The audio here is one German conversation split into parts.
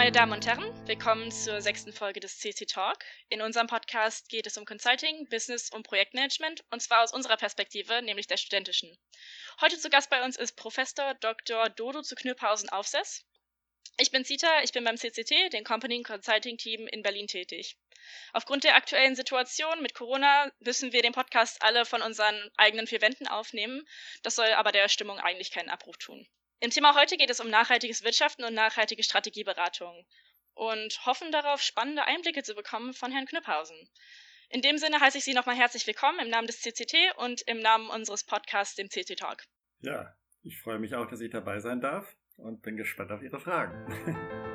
Meine Damen und Herren, willkommen zur sechsten Folge des CC Talk. In unserem Podcast geht es um Consulting, Business und Projektmanagement und zwar aus unserer Perspektive, nämlich der studentischen. Heute zu Gast bei uns ist Professor Dr. Dodo zu Knüpphausen Aufsess. Ich bin Zita, ich bin beim CCT, dem Company Consulting Team in Berlin tätig. Aufgrund der aktuellen Situation mit Corona müssen wir den Podcast alle von unseren eigenen vier Wänden aufnehmen. Das soll aber der Stimmung eigentlich keinen Abbruch tun. Im Thema heute geht es um nachhaltiges Wirtschaften und nachhaltige Strategieberatung und hoffen darauf, spannende Einblicke zu bekommen von Herrn Knüpphausen. In dem Sinne heiße ich Sie nochmal herzlich willkommen im Namen des CCT und im Namen unseres Podcasts, dem CC Talk. Ja, ich freue mich auch, dass ich dabei sein darf und bin gespannt auf Ihre Fragen.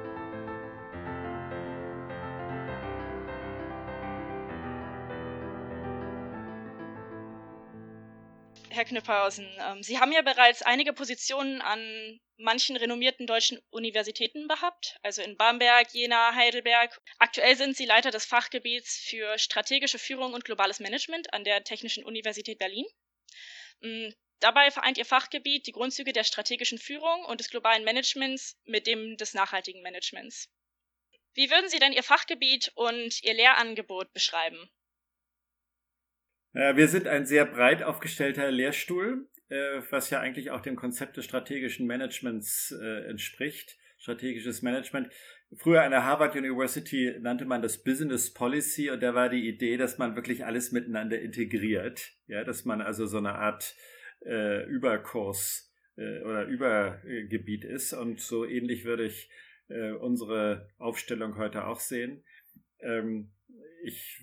Herr Knüpphausen, ähm, Sie haben ja bereits einige Positionen an manchen renommierten deutschen Universitäten gehabt, also in Bamberg, Jena, Heidelberg. Aktuell sind Sie Leiter des Fachgebiets für strategische Führung und globales Management an der Technischen Universität Berlin. Mm, dabei vereint Ihr Fachgebiet die Grundzüge der strategischen Führung und des globalen Managements mit dem des nachhaltigen Managements. Wie würden Sie denn Ihr Fachgebiet und Ihr Lehrangebot beschreiben? Wir sind ein sehr breit aufgestellter Lehrstuhl, äh, was ja eigentlich auch dem Konzept des strategischen Managements äh, entspricht. Strategisches Management. Früher an der Harvard University nannte man das Business Policy und da war die Idee, dass man wirklich alles miteinander integriert. Ja, dass man also so eine Art äh, Überkurs äh, oder Übergebiet ist. Und so ähnlich würde ich äh, unsere Aufstellung heute auch sehen. Ähm, ich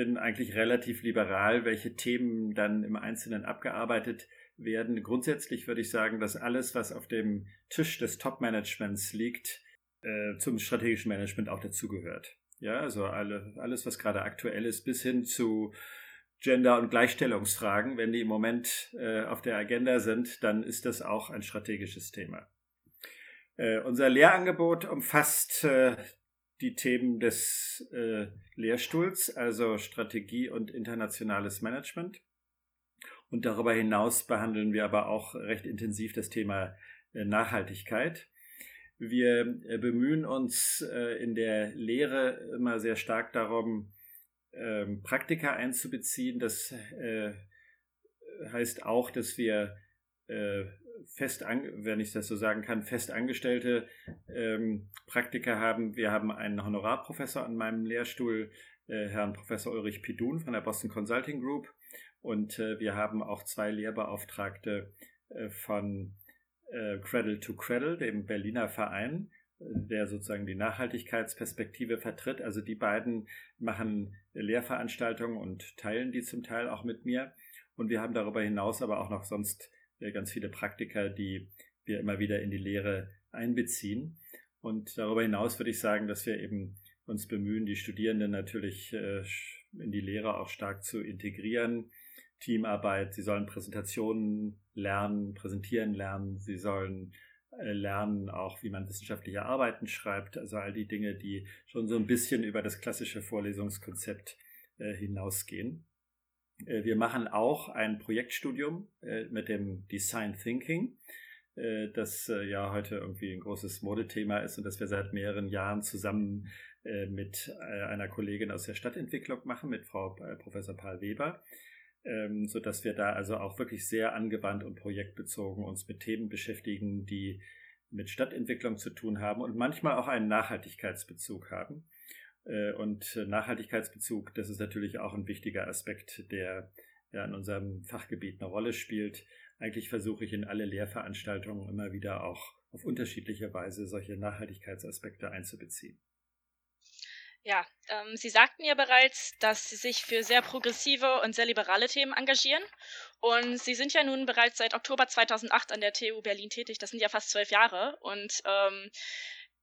bin eigentlich relativ liberal, welche Themen dann im Einzelnen abgearbeitet werden. Grundsätzlich würde ich sagen, dass alles, was auf dem Tisch des Top-Managements liegt, äh, zum strategischen Management auch dazugehört. Ja, also alle, alles, was gerade aktuell ist, bis hin zu Gender- und Gleichstellungsfragen, wenn die im Moment äh, auf der Agenda sind, dann ist das auch ein strategisches Thema. Äh, unser Lehrangebot umfasst äh, die Themen des äh, Lehrstuhls, also Strategie und internationales Management. Und darüber hinaus behandeln wir aber auch recht intensiv das Thema äh, Nachhaltigkeit. Wir äh, bemühen uns äh, in der Lehre immer sehr stark darum, ähm, Praktika einzubeziehen. Das äh, heißt auch, dass wir äh, fest, an, wenn ich das so sagen kann, fest angestellte ähm, Praktiker haben. Wir haben einen Honorarprofessor an meinem Lehrstuhl, äh, Herrn Professor Ulrich Pidun von der Boston Consulting Group. Und äh, wir haben auch zwei Lehrbeauftragte äh, von äh, Cradle to Cradle, dem Berliner Verein, der sozusagen die Nachhaltigkeitsperspektive vertritt. Also die beiden machen Lehrveranstaltungen und teilen die zum Teil auch mit mir. Und wir haben darüber hinaus aber auch noch sonst ganz viele Praktiker, die wir immer wieder in die Lehre einbeziehen. Und darüber hinaus würde ich sagen, dass wir eben uns bemühen, die Studierenden natürlich äh, in die Lehre auch stark zu integrieren. Teamarbeit, sie sollen Präsentationen lernen, präsentieren lernen, sie sollen äh, lernen auch, wie man wissenschaftliche Arbeiten schreibt, also all die Dinge, die schon so ein bisschen über das klassische Vorlesungskonzept äh, hinausgehen. Äh, wir machen auch ein Projektstudium äh, mit dem Design Thinking, äh, das ja heute irgendwie ein großes Modethema ist und das wir seit mehreren Jahren zusammen mit einer Kollegin aus der Stadtentwicklung machen, mit Frau Professor Paul Weber, ähm, so dass wir da also auch wirklich sehr angewandt und projektbezogen uns mit Themen beschäftigen, die mit Stadtentwicklung zu tun haben und manchmal auch einen Nachhaltigkeitsbezug haben. Äh, und Nachhaltigkeitsbezug, das ist natürlich auch ein wichtiger Aspekt, der ja in unserem Fachgebiet eine Rolle spielt. Eigentlich versuche ich in alle Lehrveranstaltungen immer wieder auch auf unterschiedliche Weise solche Nachhaltigkeitsaspekte einzubeziehen. Ja, ähm, Sie sagten ja bereits, dass Sie sich für sehr progressive und sehr liberale Themen engagieren. Und Sie sind ja nun bereits seit Oktober 2008 an der TU Berlin tätig. Das sind ja fast zwölf Jahre. Und ähm,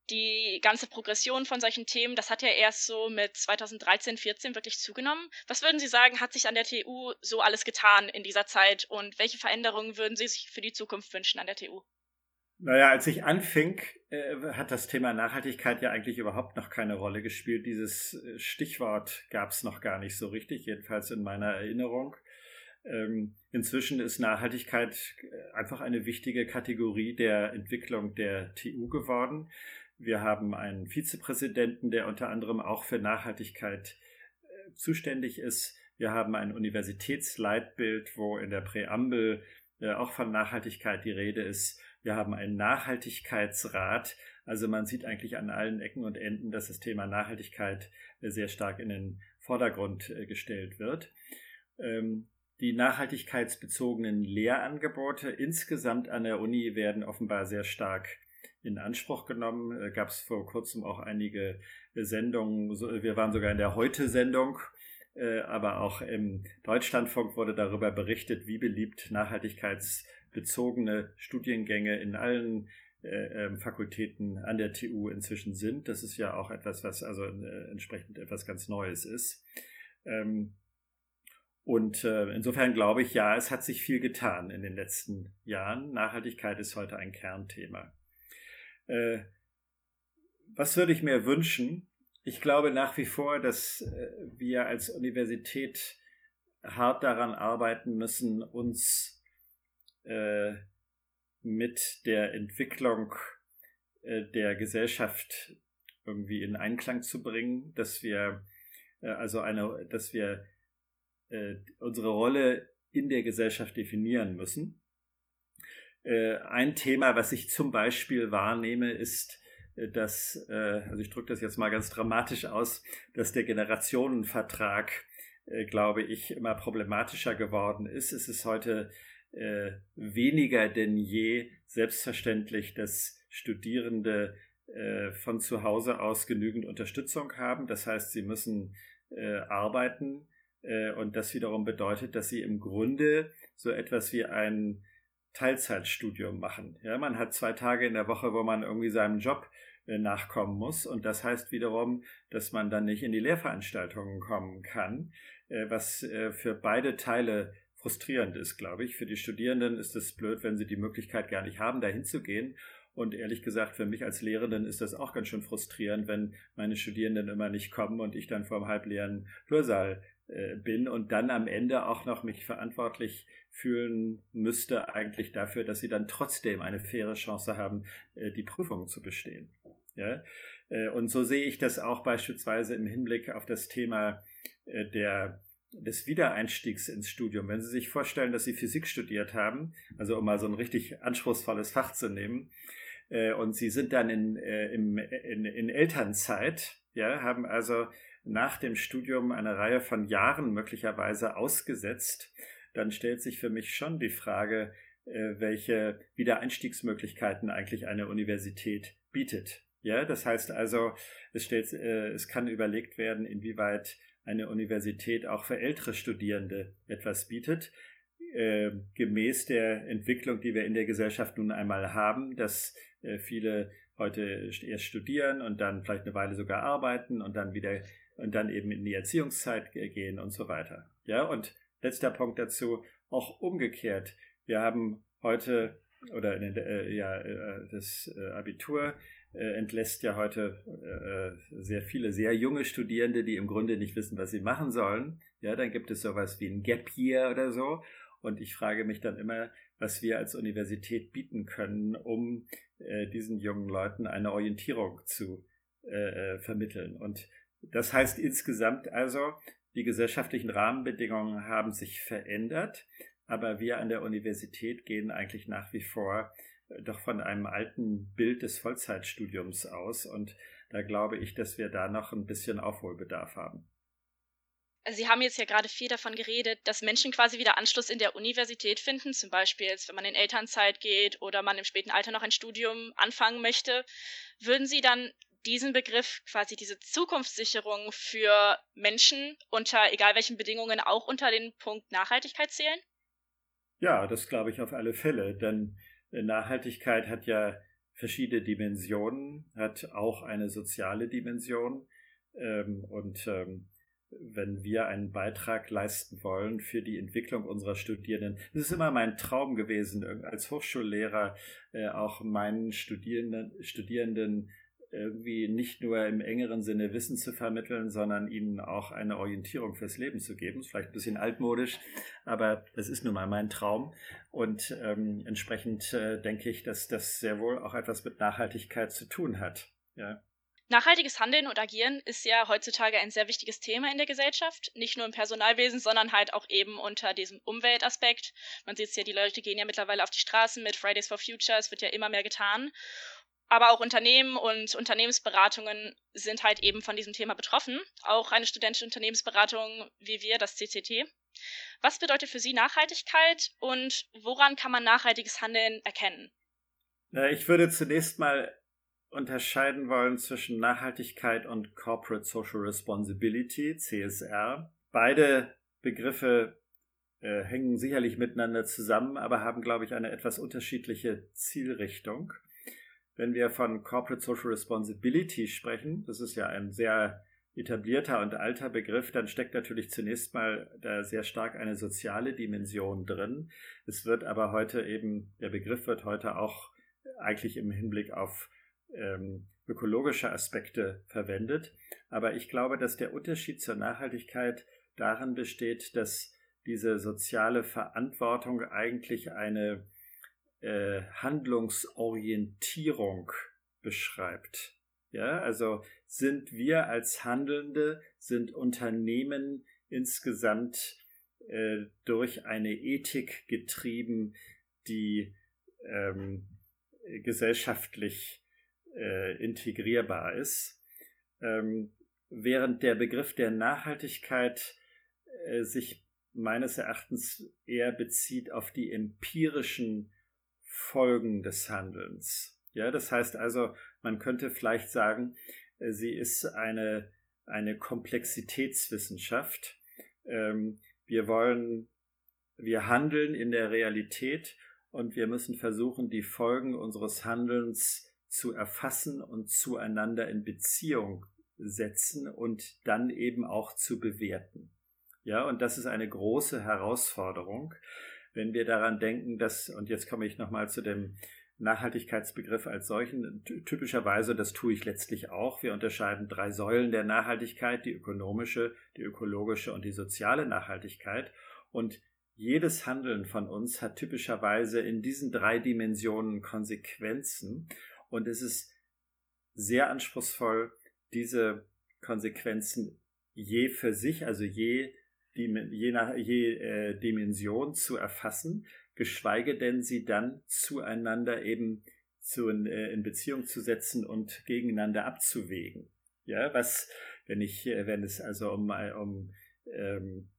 die ganze Progression von solchen Themen, das hat ja erst so mit 2013, 14 wirklich zugenommen. Was würden Sie sagen, hat sich an der TU so alles getan in dieser Zeit und welche Veränderungen würden Sie sich für die Zukunft wünschen an der TU? Naja, als ich anfing, äh, hat das Thema Nachhaltigkeit ja eigentlich überhaupt noch keine Rolle gespielt. Dieses äh, Stichwort gab es noch gar nicht so richtig, jedenfalls in meiner Erinnerung. Ähm, inzwischen ist Nachhaltigkeit äh, einfach eine wichtige Kategorie der Entwicklung der TU geworden. Wir haben einen Vizepräsidenten, der unter anderem auch für Nachhaltigkeit äh, zuständig ist. Wir haben ein Universitätsleitbild, wo in der Präambel äh, auch von Nachhaltigkeit die Rede ist. Wir haben einen Nachhaltigkeitsrat. Also man sieht eigentlich an allen Ecken und Enden, dass das Thema Nachhaltigkeit äh, sehr stark in den Vordergrund gestellt wird. Ähm, die nachhaltigkeitsbezogenen Lehrangebote insgesamt an der Uni werden offenbar sehr stark in Anspruch genommen. Gab es vor kurzem auch einige Sendungen. Wir waren sogar in der Heute-Sendung äh, aber auch im Deutschlandfunk wurde darüber berichtet, wie beliebt nachhaltigkeitsbezogene Studiengänge in allen äh, ähm, Fakultäten an der TU inzwischen sind. Das ist ja auch etwas, was also äh, entsprechend etwas ganz Neues ist. Ähm, und insofern glaube ich, ja, es hat sich viel getan in den letzten Jahren. Nachhaltigkeit ist heute ein Kernthema. Was würde ich mir wünschen? ich glaube nach wie vor, dass äh, wir als Universität hart daran arbeiten müssen, uns äh, mit der Entwicklung äh, der Gesellschaft irgendwie in Einklang zu bringen, dass wir äh, also eine, dass wir äh, unsere Rolle in der Gesellschaft definieren müssen. Äh, ein Thema, was ich zum Beispiel wahrnehme, ist dass, äh, also ich drücke das jetzt mal ganz dramatisch aus, dass der Generationenvertrag, äh, glaube ich, immer problematischer geworden ist. Es ist heute äh, weniger denn je selbstverständlich, dass Studierende von zu Hause aus genügend Unterstützung haben. Das heißt, sie müssen arbeiten und das wiederum bedeutet, dass sie im Grunde so etwas wie ein Teilzeitstudium machen. Ja, man hat zwei Tage in der Woche, wo man irgendwie seinem Job äh, nachkommen muss. Und das heißt wiederum, dass man dann nicht in die Lehrveranstaltungen kommen kann, äh, was äh, für beide Teile frustrierend ist, glaube ich. Für die Studierenden ist es blöd, wenn sie die Möglichkeit gar nicht haben, dahin zu gehen. Und ehrlich gesagt, für mich als Lehrenden ist das auch ganz schön frustrierend, wenn meine Studierenden immer nicht kommen und ich dann vor dem halbleeren Hörsaal bin und dann am Ende auch noch mich verantwortlich fühlen müsste eigentlich dafür, dass sie dann trotzdem eine faire Chance haben, die Prüfung zu bestehen. Ja? Äh, und so sehe ich das auch beispielsweise im Hinblick auf das Thema äh, der, des Wiedereinstiegs ins Studium. Wenn Sie sich vorstellen, dass Sie Physik studiert haben, also um mal so ein richtig anspruchsvolles Fach zu nehmen, äh, und Sie sind dann in, in, in, in Elternzeit, ja, haben also nach dem Studium eine Reihe von Jahren möglicherweise ausgesetzt, dann stellt sich für mich schon die Frage, welche Wiedereinstiegsmöglichkeiten eigentlich eine Universität bietet. Ja, das heißt also, es, stellt, äh, es kann überlegt werden, inwieweit eine Universität auch für ältere Studierende etwas bietet, äh, gemäß der Entwicklung, die wir in der Gesellschaft nun einmal haben, dass äh, viele heute erst studieren und dann vielleicht eine Weile sogar arbeiten und dann wieder und dann eben in die Erziehungszeit gehen und so weiter. Ja, und letzter Punkt dazu, auch umgekehrt. Wir haben heute oder in den, äh, ja, äh, das äh, Abitur äh, entlässt ja heute sehr viele sehr junge Studierende, die im Grunde nicht wissen, was sie machen sollen. Ja, dann gibt es sowas wie ein Gap Year oder so. Und ich frage mich dann immer, was wir als Universität bieten können, um äh, diesen jungen Leuten eine Orientierung zu äh, äh vermitteln. Und das heißt insgesamt also, die gesellschaftlichen Rahmenbedingungen haben sich verändert, aber wir an der Universität gehen eigentlich nach wie vor doch von einem alten Bild des Vollzeitstudiums aus. Und da glaube ich, dass wir da noch ein bisschen Aufholbedarf haben. Sie haben jetzt ja gerade viel davon geredet, dass Menschen quasi wieder Anschluss in der Universität finden, zum Beispiel jetzt, wenn man in Elternzeit geht oder man im späten Alter noch ein Studium anfangen möchte. Würden Sie dann diesen Begriff, quasi diese Zukunftssicherung für Menschen unter egal welchen Bedingungen auch unter den Punkt Nachhaltigkeit zählen? Ja, das glaube ich auf alle Fälle, denn Nachhaltigkeit hat ja verschiedene Dimensionen, hat auch eine soziale Dimension. Ähm, und ähm, wenn wir einen Beitrag leisten wollen für die Entwicklung unserer Studierenden. Es ist immer mein Traum gewesen, als Hochschullehrer äh, auch meinen Studierenden, Studierenden irgendwie nicht nur im engeren Sinne Wissen zu vermitteln, sondern ihnen auch eine Orientierung fürs Leben zu geben. Ist vielleicht ein bisschen altmodisch, aber das ist nun mal mein Traum. Und ähm, entsprechend äh, denke ich, dass das sehr wohl auch etwas mit Nachhaltigkeit zu tun hat. Ja. Nachhaltiges Handeln und Agieren ist ja heutzutage ein sehr wichtiges Thema in der Gesellschaft, nicht nur im Personalwesen, sondern halt auch eben unter diesem Umweltaspekt. Man sieht es ja, die Leute gehen ja mittlerweile auf die Straßen mit Fridays for Future, es wird ja immer mehr getan. Aber auch Unternehmen und Unternehmensberatungen sind halt eben von diesem Thema betroffen. Auch eine studentische Unternehmensberatung wie wir, das CCT. Was bedeutet für Sie Nachhaltigkeit und woran kann man nachhaltiges Handeln erkennen? Ich würde zunächst mal unterscheiden wollen zwischen Nachhaltigkeit und Corporate Social Responsibility, CSR. Beide Begriffe äh, hängen sicherlich miteinander zusammen, aber haben, glaube ich, eine etwas unterschiedliche Zielrichtung. Wenn wir von Corporate Social Responsibility sprechen, das ist ja ein sehr etablierter und alter Begriff, dann steckt natürlich zunächst mal da sehr stark eine soziale Dimension drin. Es wird aber heute eben, der Begriff wird heute auch eigentlich im Hinblick auf ähm, ökologische Aspekte verwendet. Aber ich glaube, dass der Unterschied zur Nachhaltigkeit darin besteht, dass diese soziale Verantwortung eigentlich eine äh, Handlungsorientierung beschreibt. Ja, also sind wir als Handelnde, sind Unternehmen insgesamt äh, durch eine Ethik getrieben, die ähm, gesellschaftlich äh, integrierbar ist. Ähm, während der Begriff der Nachhaltigkeit äh, sich meines Erachtens eher bezieht auf die empirischen Folgen des Handelns. Ja, das heißt also, man könnte vielleicht sagen, äh, sie ist eine, eine Komplexitätswissenschaft. Ähm, wir wollen, wir handeln in der Realität und wir müssen versuchen, die Folgen unseres Handelns zu erfassen und zueinander in Beziehung setzen und dann eben auch zu bewerten. Ja, und das ist eine große Herausforderung, wenn wir daran denken, dass, und jetzt komme ich nochmal zu dem Nachhaltigkeitsbegriff als solchen, typischerweise, das tue ich letztlich auch, wir unterscheiden drei Säulen der Nachhaltigkeit, die ökonomische, die ökologische und die soziale Nachhaltigkeit. Und jedes Handeln von uns hat typischerweise in diesen drei Dimensionen Konsequenzen. Und es ist sehr anspruchsvoll, diese Konsequenzen je für sich, also je, je, nach, je äh, Dimension zu erfassen, geschweige denn sie dann zueinander eben zu, in, äh, in Beziehung zu setzen und gegeneinander abzuwägen. Ja, was, wenn ich, äh, wenn es also um, äh, um ähm,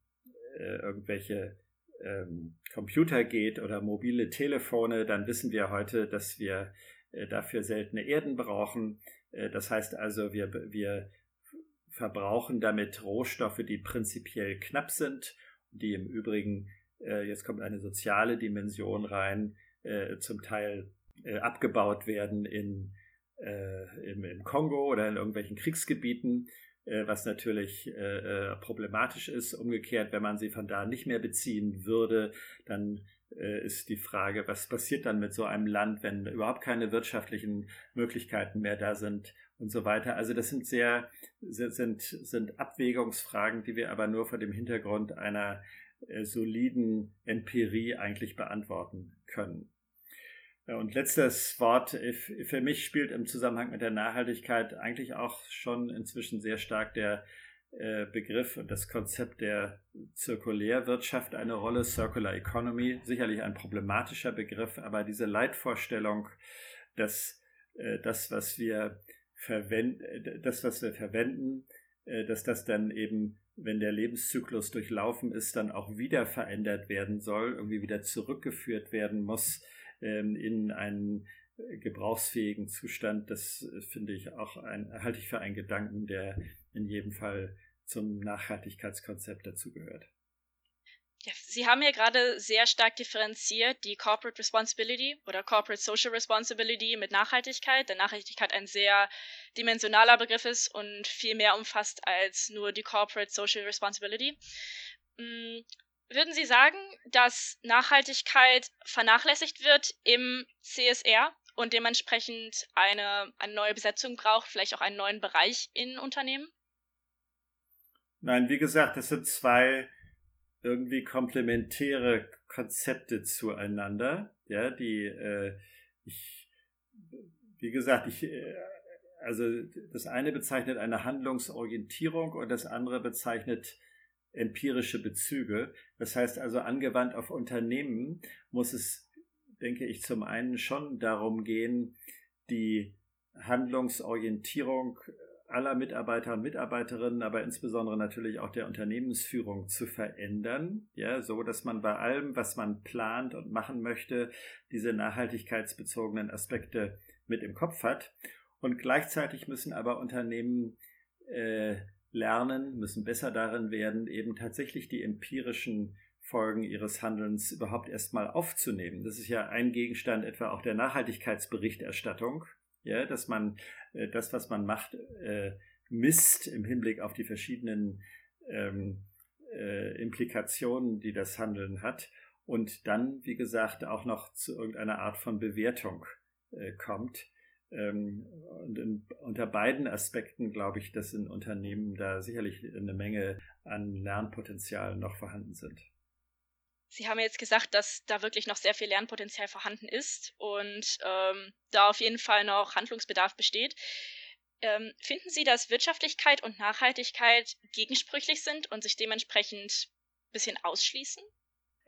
äh, irgendwelche ähm, Computer geht oder mobile Telefone, dann wissen wir heute, dass wir dafür seltene Erden brauchen. Äh, das heißt also, wir, wir verbrauchen damit Rohstoffe, die prinzipiell knapp sind, die im Übrigen, äh, jetzt kommt eine soziale Dimension rein, zum Teil abgebaut werden in, im, im Kongo oder in irgendwelchen Kriegsgebieten, was natürlich problematisch ist. Umgekehrt, wenn man sie von da nicht mehr beziehen würde, dann äh, ist die Frage, was passiert dann mit so einem Land, wenn überhaupt keine wirtschaftlichen Möglichkeiten mehr da sind und so weiter. Also das sind sehr, sind, sind Abwägungsfragen, die wir aber nur vor dem Hintergrund einer äh, soliden Empirie eigentlich beantworten können. Und letztes Wort, für mich spielt im Zusammenhang mit der Nachhaltigkeit eigentlich auch schon inzwischen sehr stark der äh, Begriff und das Konzept der Zirkulärwirtschaft eine Rolle, Circular Economy, sicherlich ein problematischer Begriff, aber diese Leitvorstellung, dass äh, das, was wir verwenden, äh, das, was wir verwenden, dass das dann eben, wenn der Lebenszyklus durchlaufen ist, dann auch wieder verändert werden soll, irgendwie wieder zurückgeführt werden muss ähm, in einen gebrauchsfähigen Zustand. Das finde ich auch ein, halte ich für einen Gedanken, der in jedem Fall zum Nachhaltigkeitskonzept dazugehört. Ja, Sie haben ja gerade sehr stark differenziert die Corporate Responsibility oder Corporate Social Responsibility mit Nachhaltigkeit, da Nachhaltigkeit ein sehr dimensionaler Begriff ist und viel mehr umfasst als nur die Corporate Social Responsibility. Mm, würden Sie sagen, dass Nachhaltigkeit vernachlässigt wird im CSR und dementsprechend eine, eine neue Besetzung braucht, vielleicht auch einen neuen Bereich in Unternehmen? Nein, wie gesagt, das sind zwei irgendwie komplementäre Konzepte zueinander, ja, die äh, ich, wie gesagt, ich, äh, also das eine bezeichnet eine Handlungsorientierung und das andere bezeichnet empirische Bezüge. Das heißt also, angewandt auf Unternehmen muss es, denke ich, zum einen schon darum gehen, die Handlungsorientierung aller Mitarbeiter und Mitarbeiterinnen, aber insbesondere natürlich auch der Unternehmensführung zu verändern, ja, so dass man bei allem, was man plant und machen möchte, diese nachhaltigkeitsbezogenen Aspekte mit im Kopf hat. Und gleichzeitig müssen aber Unternehmen äh, lernen, müssen besser darin werden, eben tatsächlich die empirischen Folgen ihres Handelns überhaupt erstmal aufzunehmen. Das ist ja ein Gegenstand etwa auch der Nachhaltigkeitsberichterstattung, ja, dass man äh, das, was man macht, äh, misst im Hinblick auf die verschiedenen ähm, äh, Implikationen, die das Handeln hat und dann, wie gesagt, auch noch zu irgendeiner Art von Bewertung äh, kommt. Ähm, und in, unter beiden Aspekten glaube ich, dass in Unternehmen da sicherlich eine Menge an Lernpotenzial noch vorhanden sind. Sie haben jetzt gesagt, dass da wirklich noch sehr viel Lernpotenzial vorhanden ist und ähm, da auf jeden Fall noch Handlungsbedarf besteht. Ähm, finden Sie, dass Wirtschaftlichkeit und Nachhaltigkeit gegensprüchlich sind und sich dementsprechend ein bisschen ausschließen?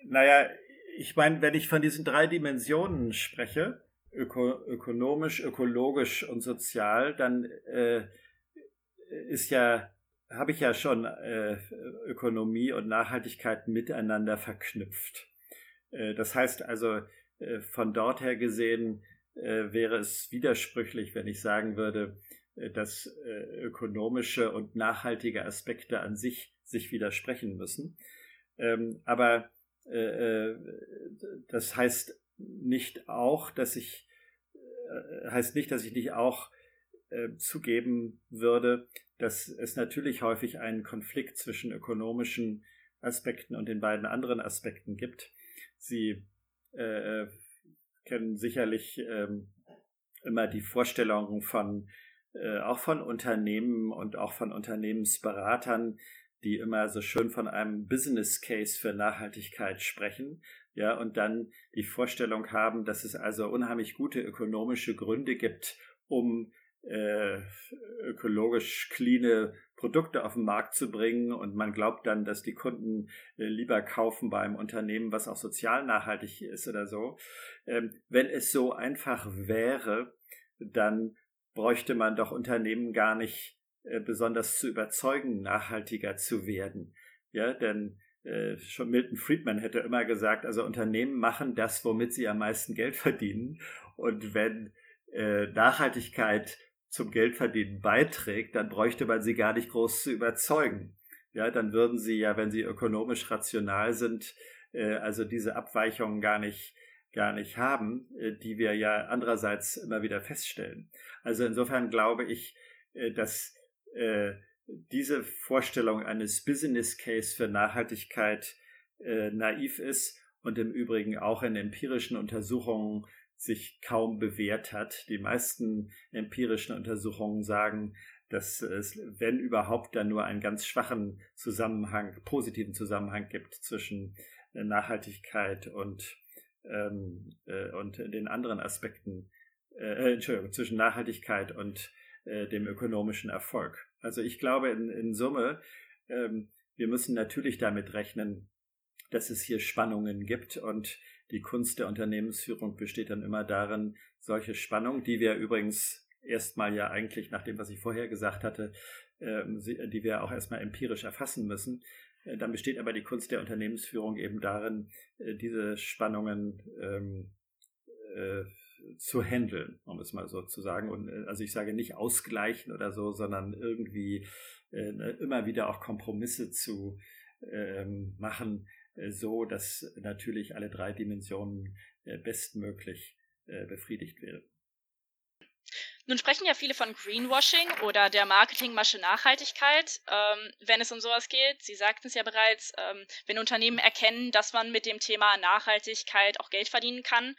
Naja, ich meine, wenn ich von diesen drei Dimensionen spreche, öko ökonomisch, ökologisch und sozial, dann äh, ist ja, habe ich ja schon äh, Ökonomie und Nachhaltigkeit miteinander verknüpft. Äh, das heißt also, äh, von dort her gesehen äh, wäre es widersprüchlich, wenn ich sagen würde, äh, dass ökonomische und nachhaltige Aspekte an sich sich widersprechen müssen. Ähm, aber das heißt nicht auch, dass ich äh, heißt nicht, dass ich nicht auch äh, zugeben würde, dass es natürlich häufig einen Konflikt zwischen ökonomischen Aspekten und den beiden anderen Aspekten gibt. Sie äh, kennen sicherlich ähm, immer die Vorstellungen von äh, auch von Unternehmen und auch von Unternehmensberatern, die immer so schön von einem Business Case für Nachhaltigkeit sprechen ja, und dann die Vorstellung haben, dass es also unheimlich gute ökonomische Gründe gibt, um äh, ökologisch cleane Produkte auf den Markt zu bringen und man glaubt dann, dass die Kunden äh, lieber kaufen bei einem Unternehmen, was auch sozial nachhaltig ist oder so. Ähm, wenn es so einfach wäre, dann bräuchte man doch Unternehmen gar nicht äh, besonders zu überzeugen, nachhaltiger zu werden. Ja, denn äh, schon Milton Friedman hätte immer gesagt, also Unternehmen machen das, womit sie am meisten Geld verdienen. Und wenn äh, Nachhaltigkeit zum Geldverdienen beiträgt, dann bräuchte man sie gar nicht groß zu überzeugen. Ja, dann würden sie ja, wenn sie ökonomisch rational sind, äh, also diese Abweichungen gar nicht gar nicht haben, äh, die wir ja andererseits immer wieder feststellen. Also insofern glaube ich, äh, dass diese Vorstellung eines Business Case für Nachhaltigkeit naiv ist und im Übrigen auch in empirischen Untersuchungen sich kaum bewährt hat. Die meisten empirischen Untersuchungen sagen, dass es, wenn überhaupt, dann nur einen ganz schwachen Zusammenhang, positiven Zusammenhang gibt zwischen äh, Nachhaltigkeit und, ähm, äh, und den anderen Aspekten, äh, Entschuldigung, zwischen Nachhaltigkeit und äh, dem ökonomischen Erfolg. Also ich glaube in, in Summe, ähm, wir müssen natürlich damit rechnen, dass es hier Spannungen gibt und die Kunst der Unternehmensführung besteht dann immer darin, solche Spannungen, die wir übrigens erstmal ja eigentlich nach dem, was ich vorher gesagt hatte, ähm, die wir auch erstmal empirisch erfassen müssen, äh, dann besteht aber die Kunst der Unternehmensführung eben darin, äh, diese Spannungen ähm, äh, zu handeln, um es mal so zu sagen. Und also ich sage nicht ausgleichen oder so, sondern irgendwie immer wieder auch Kompromisse zu ähm, machen, so dass natürlich alle drei Dimensionen äh, bestmöglich äh, befriedigt werden. Nun sprechen ja viele von Greenwashing oder der Marketingmasche Nachhaltigkeit, ähm, wenn es um sowas geht. Sie sagten es ja bereits, ähm, wenn Unternehmen erkennen, dass man mit dem Thema Nachhaltigkeit auch Geld verdienen kann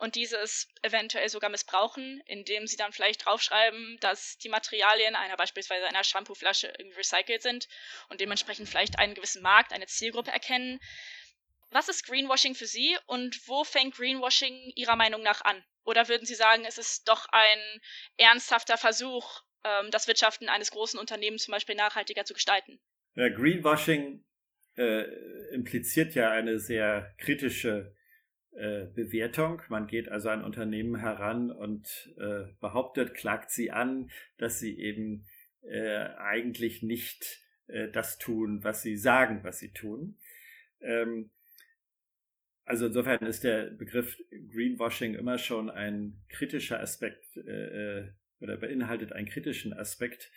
und dieses eventuell sogar missbrauchen, indem sie dann vielleicht draufschreiben, dass die Materialien einer beispielsweise einer Shampooflasche recycelt sind und dementsprechend vielleicht einen gewissen Markt, eine Zielgruppe erkennen. Was ist Greenwashing für Sie und wo fängt Greenwashing Ihrer Meinung nach an? Oder würden Sie sagen, es ist doch ein ernsthafter Versuch, ähm, das Wirtschaften eines großen Unternehmens zum Beispiel nachhaltiger zu gestalten? Ja, Greenwashing äh, impliziert ja eine sehr kritische äh, Bewertung. Man geht also an Unternehmen heran und äh, behauptet, klagt sie an, dass sie eben äh, eigentlich nicht äh, das tun, was sie sagen, was sie tun. Ähm, also insofern ist der Begriff Greenwashing immer schon ein kritischer Aspekt äh, oder beinhaltet einen kritischen Aspekt.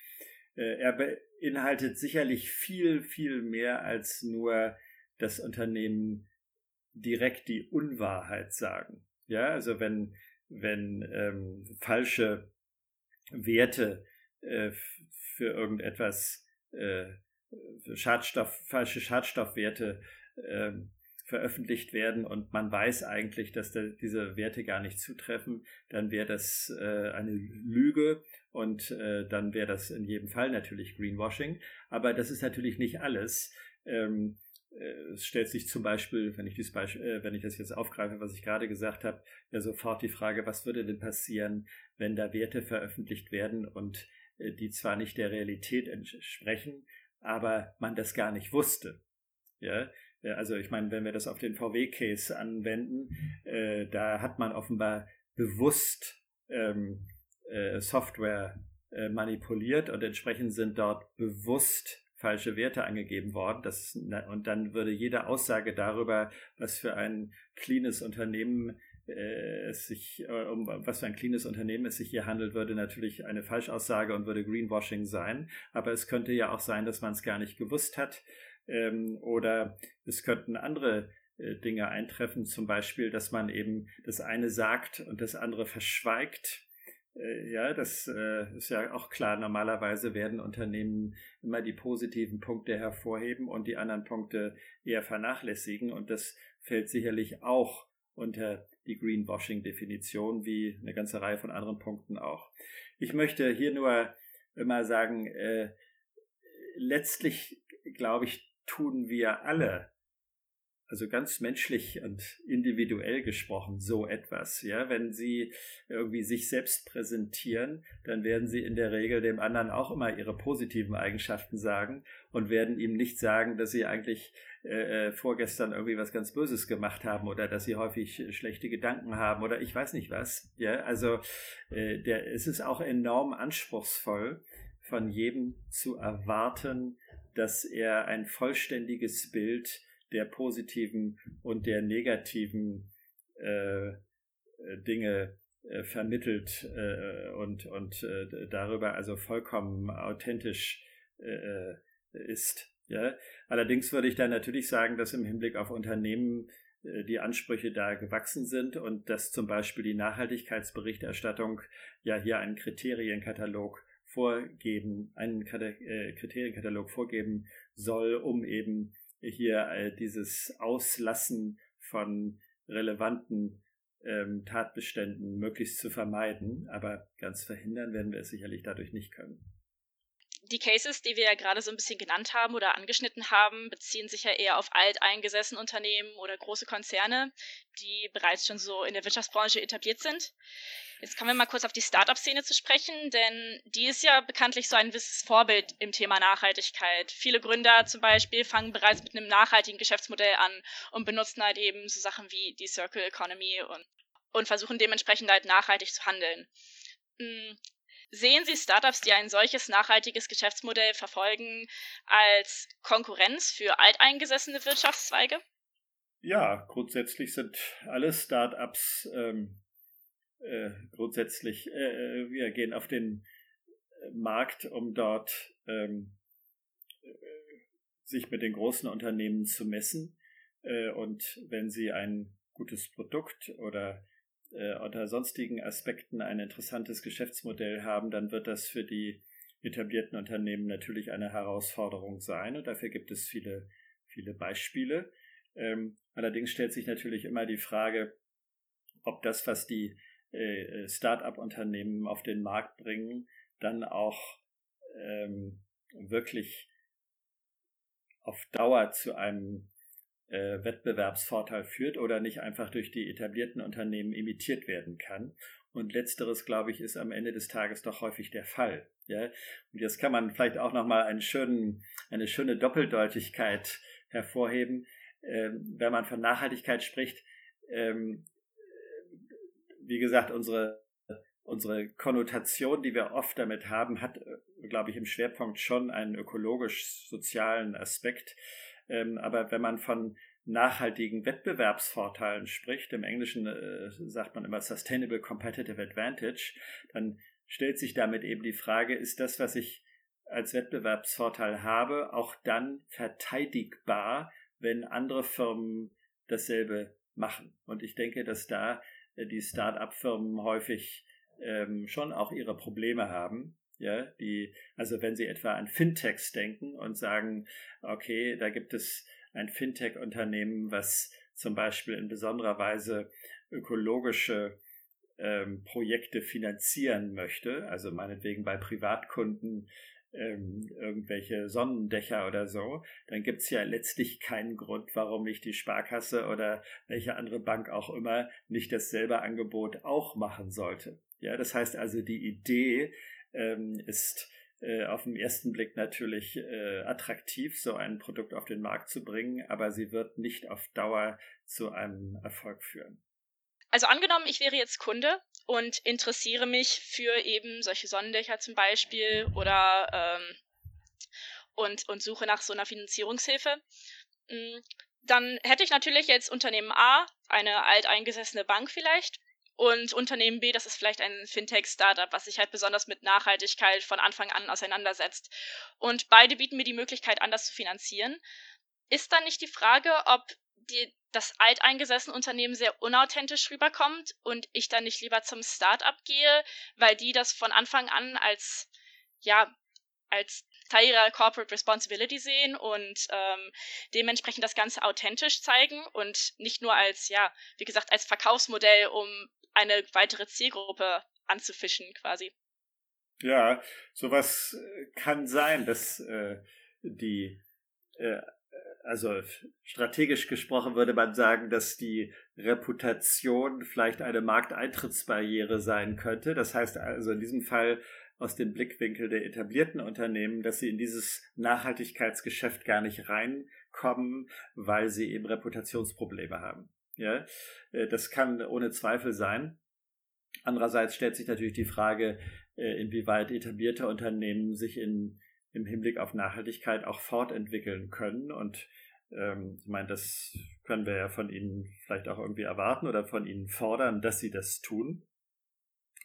er beinhaltet sicherlich viel, viel mehr als nur das Unternehmen direkt die Unwahrheit sagen. Ja, also wenn, wenn ähm, falsche Werte äh, für irgendetwas, äh, für Schadstoff, falsche Schadstoffwerte äh, veröffentlicht werden und man weiß eigentlich, dass da diese Werte gar nicht zutreffen, dann wäre das äh, eine Lüge und äh, dann wäre das in jedem Fall natürlich Greenwashing. Aber das ist natürlich nicht alles. Ähm, äh, es stellt sich zum Beispiel, wenn ich, dieses Beispiel, äh, wenn ich das jetzt aufgreife, was ich gerade gesagt habe, ja sofort die Frage, was würde denn passieren, wenn da Werte veröffentlicht werden und äh, die zwar nicht der Realität entsprechen, aber man das gar nicht wusste. Ja, also ich meine, wenn wir das auf den VW-Case anwenden, äh, da hat man offenbar bewusst ähm, äh, Software äh, manipuliert und entsprechend sind dort bewusst falsche Werte angegeben worden. Das, und dann würde jede Aussage darüber, was für ein cleanes Unternehmen äh, es sich, äh, um was für ein cleanes Unternehmen es sich hier handelt, würde natürlich eine Falschaussage und würde Greenwashing sein. Aber es könnte ja auch sein, dass man es gar nicht gewusst hat. Ähm, oder es könnten andere äh, Dinge eintreffen, zum Beispiel, dass man eben das eine sagt und das andere verschweigt ja, das äh, ist ja auch klar. Normalerweise werden Unternehmen immer die positiven Punkte hervorheben und die anderen Punkte eher vernachlässigen. Und das fällt sicherlich auch unter die Greenwashing-Definition, wie eine ganze Reihe von anderen Punkten auch. Ich möchte hier nur immer sagen, äh, letztlich, glaube ich, tun wir alle also ganz menschlich und individuell gesprochen, so etwas. Ja, wenn Sie irgendwie sich selbst präsentieren, dann werden Sie in der Regel dem anderen auch immer Ihre positiven Eigenschaften sagen und werden ihm nicht sagen, dass Sie eigentlich äh, äh, vorgestern irgendwie was ganz Böses gemacht haben oder dass Sie häufig schlechte Gedanken haben oder ich weiß nicht was. Ja, also äh, der, es ist auch enorm anspruchsvoll, von jedem zu erwarten, dass er ein vollständiges Bild der positiven und der negativen äh, äh, Dinge äh, vermittelt äh, und, und äh, darüber also vollkommen authentisch äh, ist. Ja? Allerdings würde ich dann natürlich sagen, dass im Hinblick auf Unternehmen die Ansprüche da gewachsen sind und dass zum Beispiel die Nachhaltigkeitsberichterstattung ja hier einen Kriterienkatalog vorgeben, einen Kriterienkatalog vorgeben soll, um eben hier äh, dieses Auslassen von relevanten ähm, Tatbeständen möglichst zu vermeiden. Aber ganz verhindern werden wir es sicherlich dadurch nicht können. Die Cases, die wir ja gerade so ein bisschen genannt haben oder angeschnitten haben, beziehen sich ja eher auf alteingesessene Unternehmen oder große Konzerne, die bereits schon so in der Wirtschaftsbranche etabliert sind. Jetzt kommen wir mal kurz auf die Startup-Szene zu sprechen, denn die ist ja bekanntlich so ein gewisses Vorbild im Thema Nachhaltigkeit. Viele Gründer zum Beispiel fangen bereits mit einem nachhaltigen Geschäftsmodell an und benutzen halt eben so Sachen wie die Circle Economy und, und versuchen dementsprechend halt nachhaltig zu handeln. Sehen Sie Startups, die ein solches nachhaltiges Geschäftsmodell verfolgen, als Konkurrenz für alteingesessene Wirtschaftszweige? Ja, grundsätzlich sind alle Startups ähm, äh, grundsätzlich, äh, äh, wir gehen auf den äh, Markt, um dort ähm, sich mit den großen Unternehmen zu messen. Äh, und wenn sie ein gutes Produkt oder äh, unter sonstigen Aspekten ein interessantes Geschäftsmodell haben, dann wird das für die etablierten Unternehmen natürlich eine Herausforderung sein. Und dafür gibt es viele, viele Beispiele. Ähm, allerdings stellt sich natürlich immer die Frage, ob das, was die äh, Start-up-Unternehmen auf den Markt bringen, dann auch ähm, wirklich auf Dauer zu einem äh, Wettbewerbsvorteil führt oder nicht einfach durch die etablierten Unternehmen imitiert werden kann. Und letzteres, glaube ich, ist am Ende des Tages doch häufig der Fall. Ja? Und jetzt kann man vielleicht auch nochmal eine schöne Doppeldeutigkeit hervorheben. Ähm, wenn man von Nachhaltigkeit spricht, ähm, wie gesagt, unsere, unsere Konnotation, die wir oft damit haben, hat, äh, glaube ich, im Schwerpunkt schon einen ökologisch-sozialen Aspekt. Ähm, aber wenn man von nachhaltigen Wettbewerbsvorteilen spricht, im Englischen äh, sagt man immer Sustainable Competitive Advantage, dann stellt sich damit eben die Frage, ist das, was ich als Wettbewerbsvorteil habe, auch dann verteidigbar, wenn andere Firmen dasselbe machen. Und ich denke, dass da äh, die Start-up-Firmen häufig ähm, schon auch ihre Probleme haben. Ja, die, also wenn sie etwa an Fintechs denken und sagen, okay, da gibt es ein Fintech-Unternehmen, was zum Beispiel in besonderer Weise ökologische ähm, Projekte finanzieren möchte, also meinetwegen bei Privatkunden ähm, irgendwelche Sonnendächer oder so, dann gibt es ja letztlich keinen Grund, warum nicht die Sparkasse oder welche andere Bank auch immer nicht dasselbe Angebot auch machen sollte. Ja, das heißt also, die Idee ähm, ist äh, auf den ersten Blick natürlich äh, attraktiv, so ein Produkt auf den Markt zu bringen, aber sie wird nicht auf Dauer zu einem Erfolg führen. Also angenommen, ich wäre jetzt Kunde und interessiere mich für eben solche Sonnendächer zum Beispiel oder ähm, und, und suche nach so einer Finanzierungshilfe. Mm, dann hätte ich natürlich jetzt Unternehmen A, eine alteingesessene Bank vielleicht, und Unternehmen B, das ist vielleicht ein Fintech-Startup, was sich halt besonders mit Nachhaltigkeit von Anfang an auseinandersetzt. Und beide bieten mir die Möglichkeit, anders zu finanzieren. Ist dann nicht die Frage, ob die, das alteingesessene Unternehmen sehr unauthentisch rüberkommt und ich dann nicht lieber zum Startup gehe, weil die das von Anfang an als, ja, als Teil ihrer Corporate Responsibility sehen und ähm, dementsprechend das Ganze authentisch zeigen und nicht nur als, ja, wie gesagt, als Verkaufsmodell, um eine weitere Zielgruppe anzufischen quasi. Ja, sowas äh, kann sein, dass äh, die äh, also strategisch gesprochen würde man sagen, dass die Reputation vielleicht eine Markteintrittsbarriere sein könnte. Das heißt also in diesem Fall aus dem Blickwinkel der etablierten Unternehmen, dass sie in dieses Nachhaltigkeitsgeschäft gar nicht reinkommen, weil sie eben Reputationsprobleme haben. Ja, äh, das kann ohne Zweifel sein. Andererseits stellt sich natürlich die Frage, äh, inwieweit etablierte Unternehmen sich in im Hinblick auf Nachhaltigkeit auch fortentwickeln können. Und ähm, ich meine, das können wir ja von Ihnen vielleicht auch irgendwie erwarten oder von Ihnen fordern, dass Sie das tun.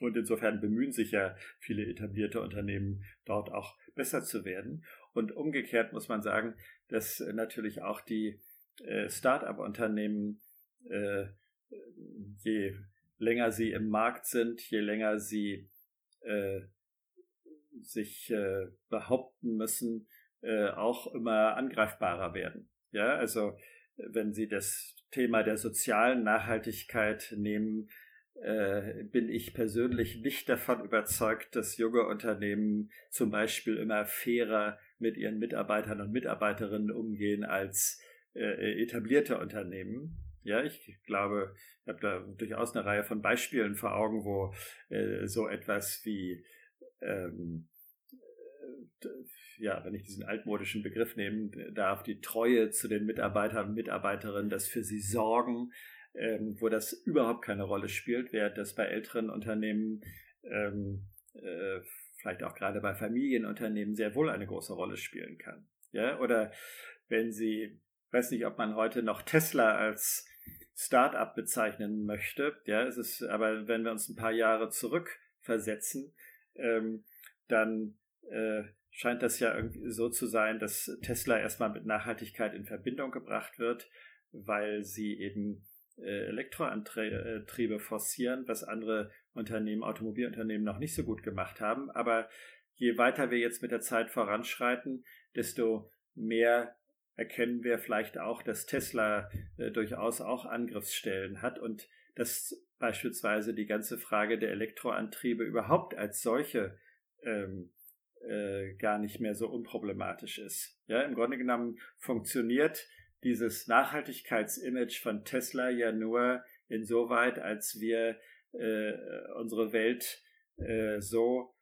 Und insofern bemühen sich ja viele etablierte Unternehmen, dort auch besser zu werden. Und umgekehrt muss man sagen, dass natürlich auch die äh, Start-up-Unternehmen, äh, je länger sie im Markt sind, je länger sie äh, sich behaupten müssen, auch immer angreifbarer werden. Ja, also wenn Sie das Thema der sozialen Nachhaltigkeit nehmen, äh, bin ich persönlich nicht davon überzeugt, dass junge Unternehmen zum Beispiel immer fairer mit ihren Mitarbeitern und Mitarbeiterinnen umgehen als äh, etablierte Unternehmen. Ja, ich glaube, ich habe da durchaus eine Reihe von Beispielen vor Augen, wo äh, so etwas wie ähm, äh, ja, wenn ich diesen altmodischen Begriff nehmen darf, die Treue zu den Mitarbeitern und Mitarbeiterinnen, das für sie sorgen, ähm, wo das überhaupt keine Rolle spielt, während das bei älteren Unternehmen, ähm, äh, vielleicht auch gerade bei Familienunternehmen sehr wohl eine große Rolle spielen kann. Ja, oder wenn Sie, weiß nicht, ob man heute noch Tesla als Start-up bezeichnen möchte, ja, es ist, aber wenn wir uns ein paar Jahre zurückversetzen, ähm, dann äh, scheint das ja irgendwie so zu sein, dass Tesla erstmal mit Nachhaltigkeit in Verbindung gebracht wird, weil sie eben Elektroantriebe forcieren, was andere Unternehmen, Automobilunternehmen noch nicht so gut gemacht haben. Aber je weiter wir jetzt mit der Zeit voranschreiten, desto mehr erkennen wir vielleicht auch, dass Tesla äh, durchaus auch Angriffsstellen hat und dass beispielsweise die ganze Frage der Elektroantriebe überhaupt als solche ähm, äh, gar nicht mehr so unproblematisch ist. Ja, im Grunde genommen funktioniert dieses Nachhaltigkeitsimage von Tesla ja nur insoweit, als wir äh, unsere Welt äh, so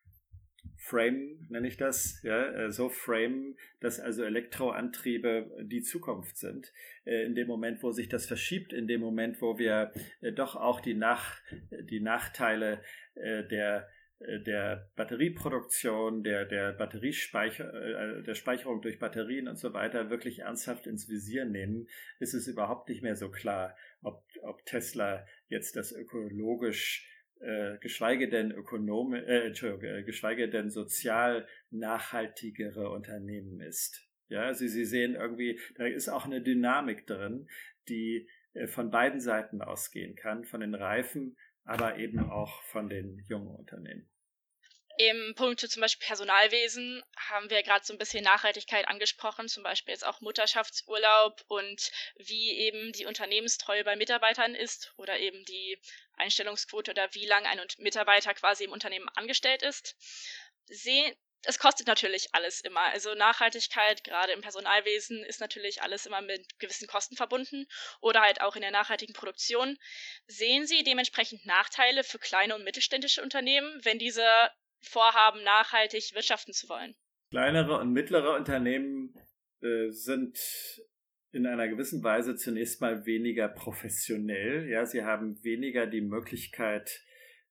frame, nenne ich das, ja, äh, so frame, dass also Elektroantriebe die Zukunft sind. Äh, in dem Moment, wo sich das verschiebt, in dem Moment, wo wir äh, doch auch die, Nach die Nachteile der der Batterieproduktion, der, der Batteriespeicher, der Speicherung durch Batterien und so weiter wirklich ernsthaft ins Visier nehmen, ist es überhaupt nicht mehr so klar, ob, ob Tesla jetzt das ökologisch äh, geschweige denn Ökonome, äh, Entschuldigung, äh, geschweige denn sozial nachhaltigere Unternehmen ist. Ja, also Sie sehen irgendwie, da ist auch eine Dynamik drin, die äh, von beiden Seiten ausgehen kann, von den reifen, aber eben auch von den jungen Unternehmen. Im Punkt zum Beispiel Personalwesen haben wir gerade so ein bisschen Nachhaltigkeit angesprochen, zum Beispiel jetzt auch Mutterschaftsurlaub und wie eben die Unternehmenstreue bei Mitarbeitern ist oder eben die Einstellungsquote oder wie lange ein Mitarbeiter quasi im Unternehmen angestellt ist. Sehen, es kostet natürlich alles immer. Also Nachhaltigkeit, gerade im Personalwesen, ist natürlich alles immer mit gewissen Kosten verbunden oder halt auch in der nachhaltigen Produktion. Sehen Sie dementsprechend Nachteile für kleine und mittelständische Unternehmen, wenn diese vorhaben, nachhaltig wirtschaften zu wollen. Kleinere und mittlere Unternehmen äh, sind in einer gewissen Weise zunächst mal weniger professionell. Ja, sie haben weniger die Möglichkeit,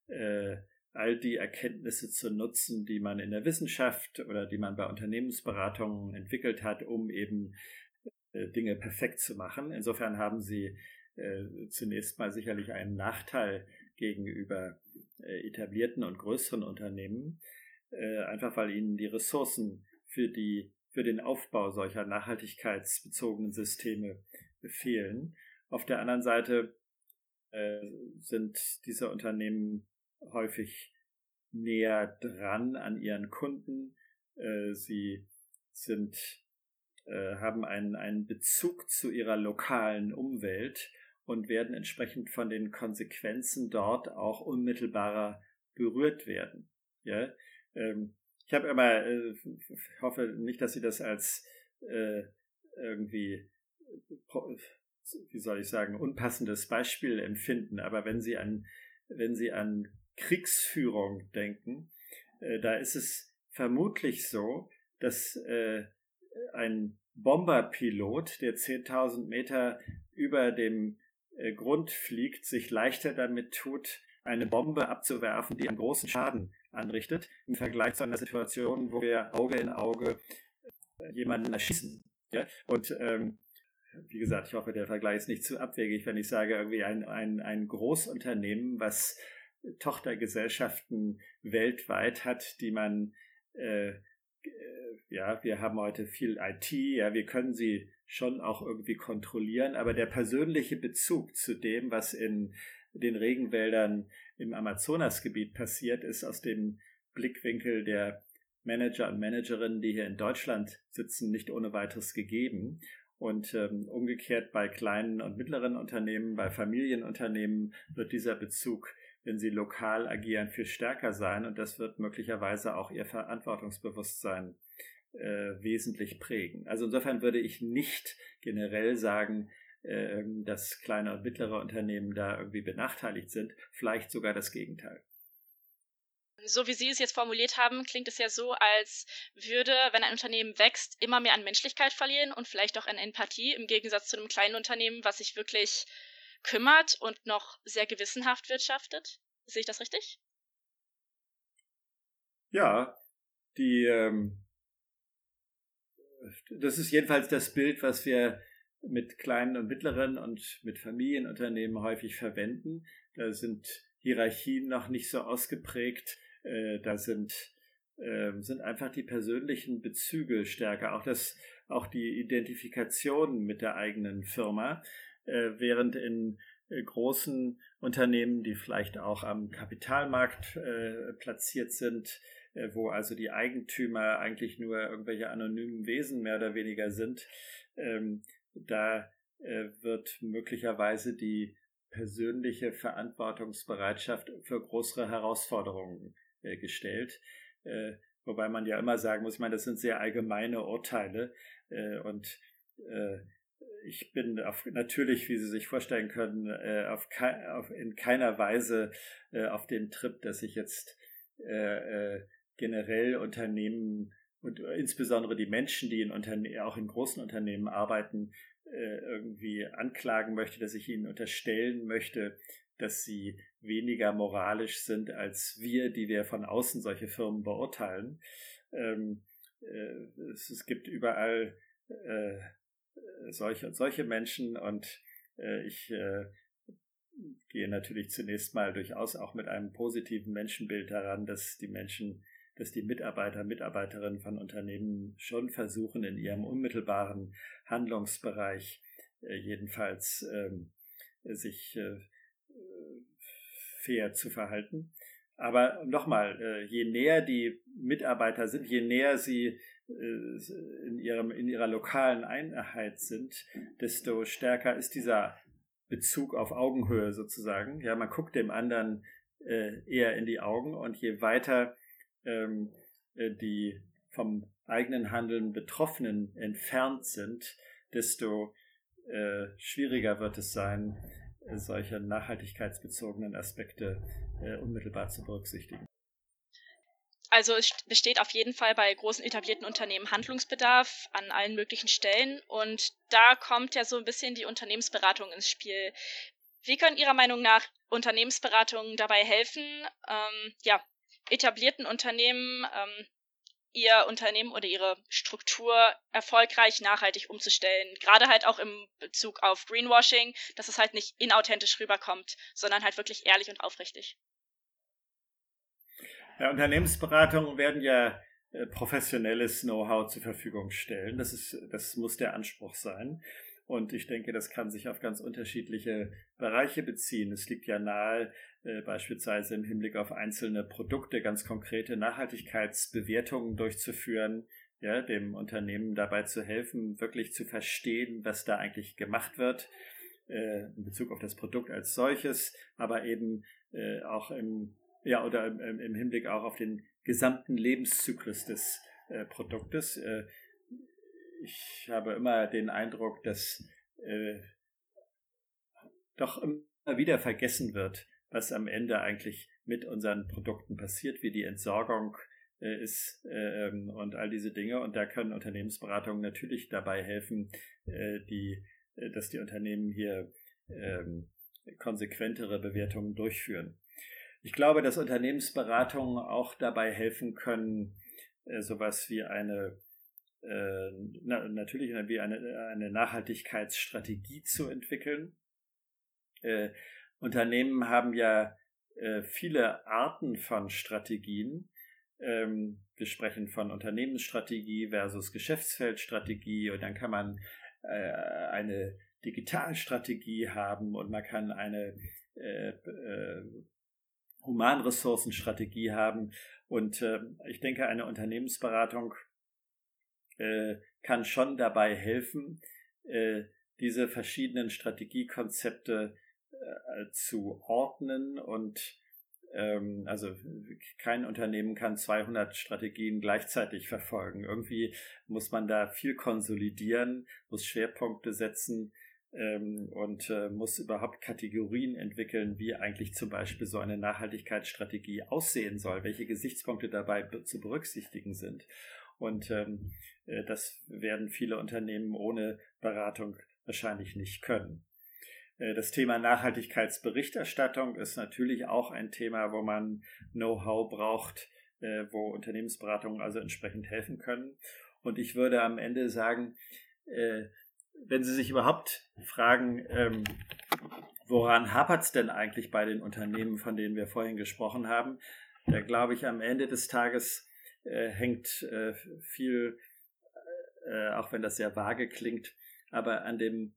äh, all die Erkenntnisse zu nutzen, die man in der Wissenschaft oder die man bei Unternehmensberatungen entwickelt hat, um eben äh, Dinge perfekt zu machen. Insofern haben sie äh, zunächst mal sicherlich einen Nachteil gegenüber äh, etablierten und größeren Unternehmen, äh, einfach weil ihnen die Ressourcen für, die, für den Aufbau solcher nachhaltigkeitsbezogenen Systeme fehlen. Auf der anderen Seite äh, sind diese Unternehmen häufig näher dran an ihren Kunden. Sie sind, haben einen, einen Bezug zu ihrer lokalen Umwelt und werden entsprechend von den Konsequenzen dort auch unmittelbarer berührt werden. Ja, ähm, ich habe immer, äh, hoffe nicht, dass Sie das als äh, irgendwie, wie soll ich sagen, unpassendes Beispiel empfinden. Aber wenn Sie an, wenn Sie an Kriegsführung denken, äh, da ist es vermutlich so, dass äh, ein Bomberpilot, der 10.000 Meter über dem äh, Grund fliegt, sich leichter damit tut, eine Bombe abzuwerfen, die einen großen Schaden anrichtet, im Vergleich zu einer Situation, wo wir Auge in Auge äh, jemanden erschießen. Ja? Und ähm, wie gesagt, ich hoffe, der Vergleich ist nicht zu abwegig, wenn ich sage, irgendwie ein, ein, ein Großunternehmen, was Tochtergesellschaften weltweit hat, die man äh, ja, wir haben heute viel IT, ja, wir können sie schon auch irgendwie kontrollieren, aber der persönliche Bezug zu dem, was in den Regenwäldern im Amazonasgebiet passiert, ist aus dem Blickwinkel der Manager und Managerinnen, die hier in Deutschland sitzen, nicht ohne weiteres gegeben. Und ähm, umgekehrt bei kleinen und mittleren Unternehmen, bei Familienunternehmen wird dieser Bezug, wenn sie lokal agieren, viel stärker sein. Und das wird möglicherweise auch ihr Verantwortungsbewusstsein äh, wesentlich prägen. Also insofern würde ich nicht generell sagen, äh, dass kleine und mittlere Unternehmen da irgendwie benachteiligt sind, vielleicht sogar das Gegenteil. So wie Sie es jetzt formuliert haben, klingt es ja so, als würde, wenn ein Unternehmen wächst, immer mehr an Menschlichkeit verlieren und vielleicht auch an Empathie, im Gegensatz zu einem kleinen Unternehmen, was sich wirklich kümmert und noch sehr gewissenhaft wirtschaftet. Sehe ich das richtig? Ja, die ähm, das ist jedenfalls das Bild, was wir mit kleinen und mittleren und mit Familienunternehmen häufig verwenden. Da sind Hierarchien noch nicht so ausgeprägt. Äh, da sind, ähm, sind einfach die persönlichen Bezüge stärker. Auch das, auch die Identifikation mit der eigenen Firma. Äh, während in äh, großen Unternehmen, die vielleicht auch am Kapitalmarkt platziert sind, äh, wo also die Eigentümer eigentlich nur irgendwelche anonymen Wesen mehr oder weniger sind, ähm, da äh, wird möglicherweise die persönliche Verantwortungsbereitschaft für größere Herausforderungen äh, gestellt. wobei man ja immer sagen muss, ich meine, das sind sehr allgemeine Urteile und ich bin auf, natürlich, wie Sie sich vorstellen können, äh, auf, kei auf, in keiner Weise äh, auf dem Trip, dass ich jetzt äh, äh generell Unternehmen und insbesondere die Menschen, die in Unterne auch in großen Unternehmen arbeiten, äh, irgendwie anklagen möchte, dass ich ihnen unterstellen möchte, dass sie weniger moralisch sind als wir, die wir von außen solche Firmen beurteilen. Ähm, äh, es, es, gibt überall äh, solche, solche Menschen und äh, ich äh, gehe natürlich zunächst mal durchaus auch mit einem positiven Menschenbild daran, dass die Menschen, dass die Mitarbeiter, Mitarbeiterinnen von Unternehmen schon versuchen, in ihrem unmittelbaren Handlungsbereich äh, jedenfalls ähm, sich äh, fair zu verhalten. Aber nochmal, äh, je näher die Mitarbeiter sind, je näher sie in, ihrem, in ihrer lokalen Einheit sind, desto stärker ist dieser Bezug auf Augenhöhe sozusagen. Ja, man guckt dem anderen äh, eher in die Augen und je weiter ähm, äh, die vom eigenen Handeln Betroffenen entfernt sind, desto äh, schwieriger wird es sein, äh, solche nachhaltigkeitsbezogenen Aspekte äh, unmittelbar zu berücksichtigen. Also es besteht auf jeden Fall bei großen etablierten Unternehmen Handlungsbedarf an allen möglichen Stellen und da kommt ja so ein bisschen die Unternehmensberatung ins Spiel. Wie können Ihrer Meinung nach Unternehmensberatungen dabei helfen, ähm, ja, etablierten Unternehmen ähm, ihr Unternehmen oder ihre Struktur erfolgreich nachhaltig umzustellen. Gerade halt auch im Bezug auf Greenwashing, dass es halt nicht inauthentisch rüberkommt, sondern halt wirklich ehrlich und aufrichtig. Ja, Unternehmensberatungen werden ja äh, professionelles Know-how zur Verfügung stellen. Das ist, das muss der Anspruch sein. Und ich denke, das kann sich auf ganz unterschiedliche Bereiche beziehen. Es liegt ja nahe, äh, beispielsweise im Hinblick auf einzelne Produkte ganz konkrete Nachhaltigkeitsbewertungen durchzuführen, ja, dem Unternehmen dabei zu helfen, wirklich zu verstehen, was da eigentlich gemacht wird äh, in Bezug auf das Produkt als solches, aber eben auch im ja, oder im, im, Hinblick auch auf den gesamten Lebenszyklus des äh, Produktes. Äh, ich habe immer den Eindruck, dass äh, doch immer wieder vergessen wird, was am Ende eigentlich mit unseren Produkten passiert, wie die Entsorgung äh, ist äh, ähm, und all diese Dinge. Und da können Unternehmensberatungen natürlich dabei helfen, äh, die, äh, dass die Unternehmen hier ähm, konsequentere Bewertungen durchführen. Ich glaube, dass Unternehmensberatungen auch dabei helfen können, äh, sowas wie eine äh, na, natürlich wie eine, eine Nachhaltigkeitsstrategie zu entwickeln. Äh, Unternehmen haben ja äh, viele Arten von Strategien. Ähm, wir sprechen von Unternehmensstrategie versus Geschäftsfeldstrategie und dann kann man äh, eine Digitalstrategie haben und man kann eine äh, äh, Humanressourcenstrategie haben. Und äh, ich denke, eine Unternehmensberatung äh, kann schon dabei helfen, äh, diese verschiedenen Strategiekonzepte äh, zu ordnen und ähm, also kein Unternehmen kann 200 Strategien gleichzeitig verfolgen. Irgendwie muss man da viel konsolidieren, muss Schwerpunkte setzen ähm, und äh, muss überhaupt Kategorien entwickeln, wie eigentlich zum Beispiel so eine Nachhaltigkeitsstrategie aussehen soll, welche Gesichtspunkte dabei zu berücksichtigen sind. Und ähm, äh, das werden viele Unternehmen ohne Beratung wahrscheinlich nicht können. Äh, das Thema Nachhaltigkeitsberichterstattung ist natürlich auch ein Thema, wo man Know-how braucht, äh, wo Unternehmensberatungen also entsprechend helfen können. Und ich würde am Ende sagen, äh, wenn Sie sich überhaupt fragen, ähm, woran hapert es denn eigentlich bei den Unternehmen, von denen wir vorhin gesprochen haben, da glaube ich, am Ende des Tages äh, hängt äh, viel, äh, auch wenn das sehr vage klingt, aber an dem,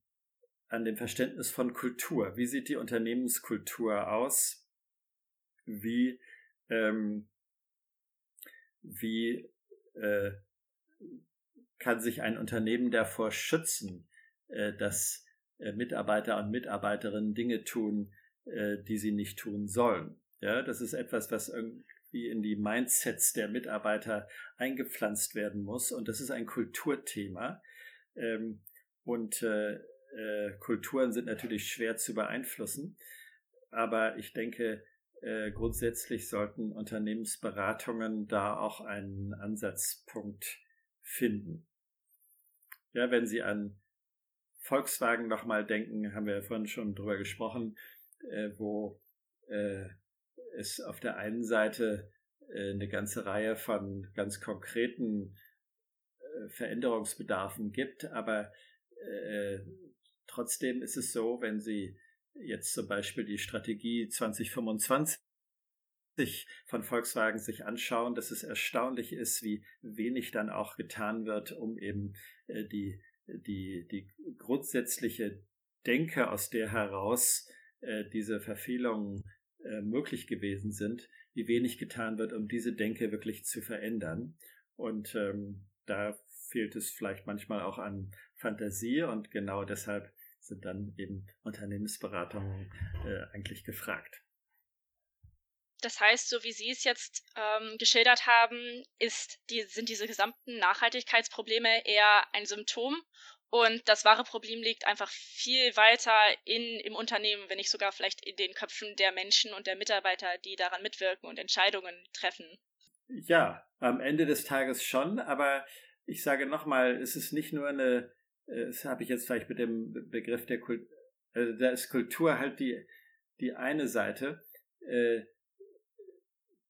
an dem Verständnis von Kultur. Wie sieht die Unternehmenskultur aus? Wie, ähm, wie äh, kann sich ein Unternehmen davor schützen, äh, dass äh, Mitarbeiter und Mitarbeiterinnen Dinge tun, äh, die sie nicht tun sollen. Ja, das ist etwas, was irgendwie in die Mindsets der Mitarbeiter eingepflanzt werden muss. Und das ist ein Kulturthema. Ähm, Und Kulturen sind natürlich schwer zu beeinflussen. Aber ich denke, grundsätzlich sollten Unternehmensberatungen da auch einen Ansatzpunkt finden. Ja, wenn Sie an Volkswagen nochmal denken, haben wir ja vorhin schon drüber gesprochen, äh, wo äh, es auf der einen Seite äh, eine ganze Reihe von ganz konkreten äh, Veränderungsbedarfen gibt, aber äh, trotzdem ist es so, wenn Sie jetzt zum Beispiel die Strategie 2025 von Volkswagen sich anschauen, dass es erstaunlich ist, wie wenig dann auch getan wird, um eben äh, die, die, die grundsätzliche Denke, aus der heraus äh, diese Verfehlungen äh, möglich gewesen sind, wie wenig getan wird, um diese Denke wirklich zu verändern. Und ähm, da fehlt es vielleicht manchmal auch an Fantasie und genau deshalb sind dann eben Unternehmensberatungen äh, eigentlich gefragt. Das heißt, so wie Sie es jetzt ähm, geschildert haben, ist die, sind diese gesamten Nachhaltigkeitsprobleme eher ein Symptom und das wahre Problem liegt einfach viel weiter in, im Unternehmen, wenn nicht sogar vielleicht in den Köpfen der Menschen und der Mitarbeiter, die daran mitwirken und Entscheidungen treffen. Ja, am Ende des Tages schon, aber ich sage nochmal, es ist nicht nur eine das habe ich jetzt vielleicht mit dem Begriff der Kultur, äh, da ist Kultur halt die, die eine Seite, äh,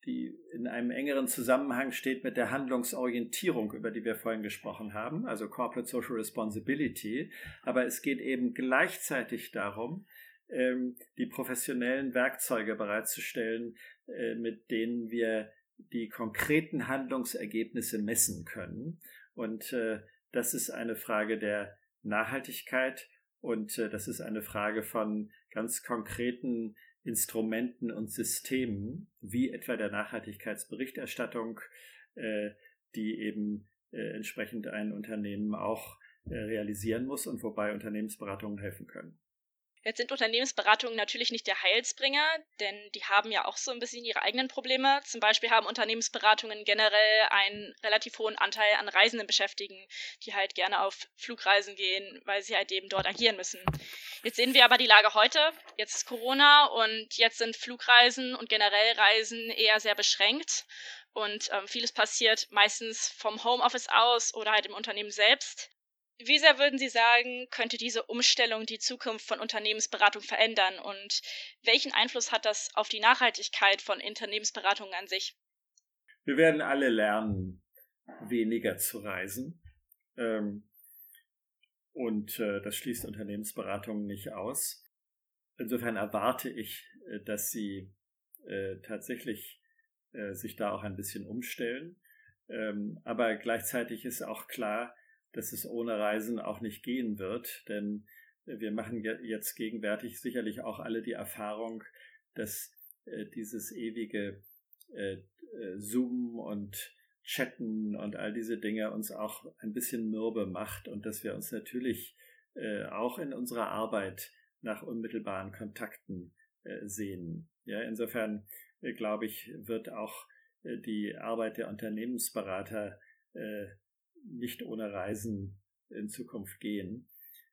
die in einem engeren Zusammenhang steht mit der Handlungsorientierung, über die wir vorhin gesprochen haben, also Corporate Social Responsibility. Aber es geht eben gleichzeitig darum, ähm, die professionellen Werkzeuge bereitzustellen, mit denen wir die konkreten Handlungsergebnisse messen können. Und das ist eine Frage der Nachhaltigkeit und äh, das ist eine Frage von ganz konkreten Instrumenten und Systemen, wie etwa der Nachhaltigkeitsberichterstattung, äh, die eben äh, entsprechend ein Unternehmen auch äh, realisieren muss und wobei Unternehmensberatungen helfen können. Jetzt sind Unternehmensberatungen natürlich nicht der Heilsbringer, denn die haben ja auch so ein bisschen ihre eigenen Probleme. Zum Beispiel haben Unternehmensberatungen generell einen relativ hohen Anteil an Reisenden beschäftigen, die halt gerne auf Flugreisen gehen, weil sie halt eben dort agieren müssen. Jetzt sehen wir aber die Lage heute. Jetzt ist Corona und jetzt sind Flugreisen und generell Reisen eher sehr beschränkt. Und ähm, vieles passiert meistens vom Homeoffice aus oder halt im Unternehmen selbst. Wie sehr würden Sie sagen, könnte diese Umstellung die Zukunft von Unternehmensberatung verändern und welchen Einfluss hat das auf die Nachhaltigkeit von Unternehmensberatungen an sich? Wir werden alle lernen, weniger zu reisen. Ähm, und äh, das schließt Unternehmensberatungen nicht aus. Insofern erwarte ich, äh, dass sie äh, tatsächlich sich da auch ein bisschen umstellen. Ähm, aber gleichzeitig ist auch klar, dass es ohne Reisen auch nicht gehen wird, denn wir machen jetzt gegenwärtig sicherlich auch alle die Erfahrung, dass äh, dieses ewige äh, äh, Zoomen und Chatten und all diese Dinge uns auch ein bisschen mürbe macht und dass wir uns natürlich auch in unserer Arbeit nach unmittelbaren Kontakten sehen. Ja, insofern glaube ich, wird auch die Arbeit der Unternehmensberater nicht ohne Reisen in Zukunft gehen.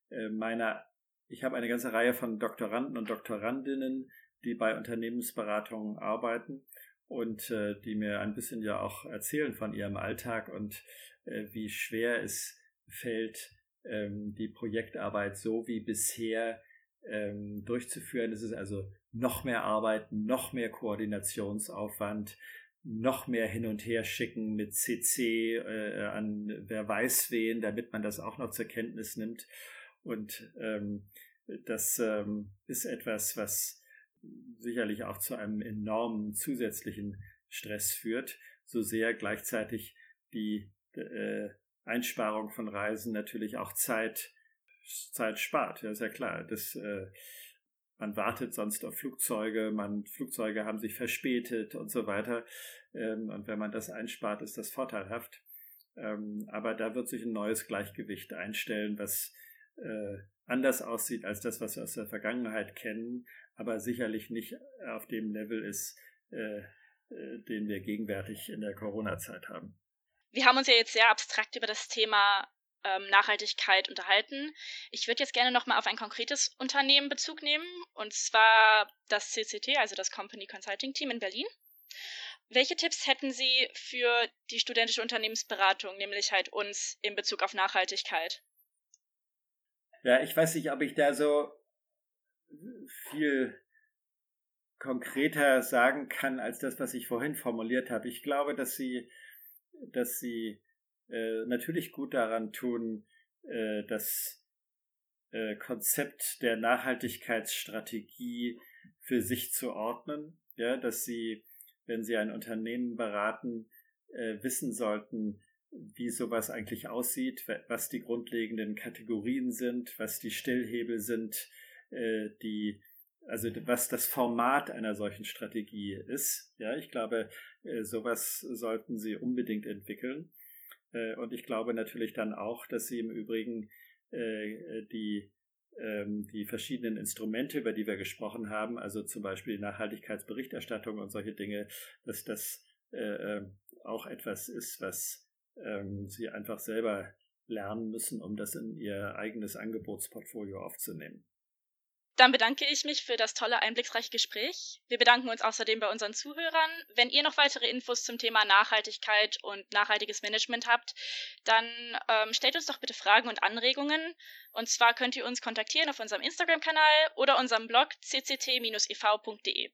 Äh, meine, ich habe eine ganze Reihe von Doktoranden und Doktorandinnen, die bei Unternehmensberatungen arbeiten und äh, die mir ein bisschen ja auch erzählen von ihrem Alltag und äh, wie schwer es fällt, ähm, die Projektarbeit so wie bisher ähm, durchzuführen. Es ist also noch mehr Arbeit, noch mehr Koordinationsaufwand, noch mehr hin und her schicken mit CC äh, an wer weiß wen, damit man das auch noch zur Kenntnis nimmt. Und ähm, das ähm, ist etwas, was sicherlich auch zu einem enormen zusätzlichen Stress führt, so sehr gleichzeitig die äh, Einsparung von Reisen natürlich auch Zeit, Zeit spart. Ja, ist ja klar. Das äh, man wartet sonst auf Flugzeuge, man, Flugzeuge haben sich verspätet und so weiter. Ähm, und wenn man das einspart, ist das vorteilhaft. Ähm, aber da wird sich ein neues Gleichgewicht einstellen, was äh, anders aussieht als das, was wir aus der Vergangenheit kennen, aber sicherlich nicht auf dem Level ist, äh, äh, den wir gegenwärtig in der Corona-Zeit haben. Wir haben uns ja jetzt sehr abstrakt über das Thema ähm, Nachhaltigkeit unterhalten. Ich würde jetzt gerne nochmal auf ein konkretes Unternehmen Bezug nehmen, und zwar das CCT, also das Company Consulting Team in Berlin. Welche Tipps hätten Sie für die studentische Unternehmensberatung, nämlich halt uns in Bezug auf Nachhaltigkeit? Ja, ich weiß nicht, ob ich da so viel konkreter sagen kann als das, was ich vorhin formuliert habe. Ich glaube, dass Sie, dass Sie äh, natürlich gut daran tun, äh, das äh, Konzept der Nachhaltigkeitsstrategie für sich zu ordnen, ja, dass Sie wenn Sie ein Unternehmen beraten, äh, wissen sollten, wie sowas eigentlich aussieht, was die grundlegenden Kategorien sind, was die Stellhebel sind, äh, die also was das Format einer solchen Strategie ist. Ja, ich glaube, sowas sollten Sie unbedingt entwickeln. Äh, und ich glaube natürlich dann auch, dass Sie im Übrigen äh, die ähm, die verschiedenen Instrumente, über die wir gesprochen haben, also zum Beispiel Nachhaltigkeitsberichterstattung und solche Dinge, dass das äh, auch etwas ist, was ähm, sie einfach selber lernen müssen, um das in ihr eigenes Angebotsportfolio aufzunehmen. Dann bedanke ich mich für das tolle, einblicksreiche Gespräch. Wir bedanken uns außerdem bei unseren Zuhörern. Wenn ihr noch weitere Infos zum Thema Nachhaltigkeit und nachhaltiges Management habt, dann ähm, stellt uns doch bitte Fragen und Anregungen. Und zwar könnt ihr uns kontaktieren auf unserem Instagram-Kanal oder unserem Blog cct-ev.de.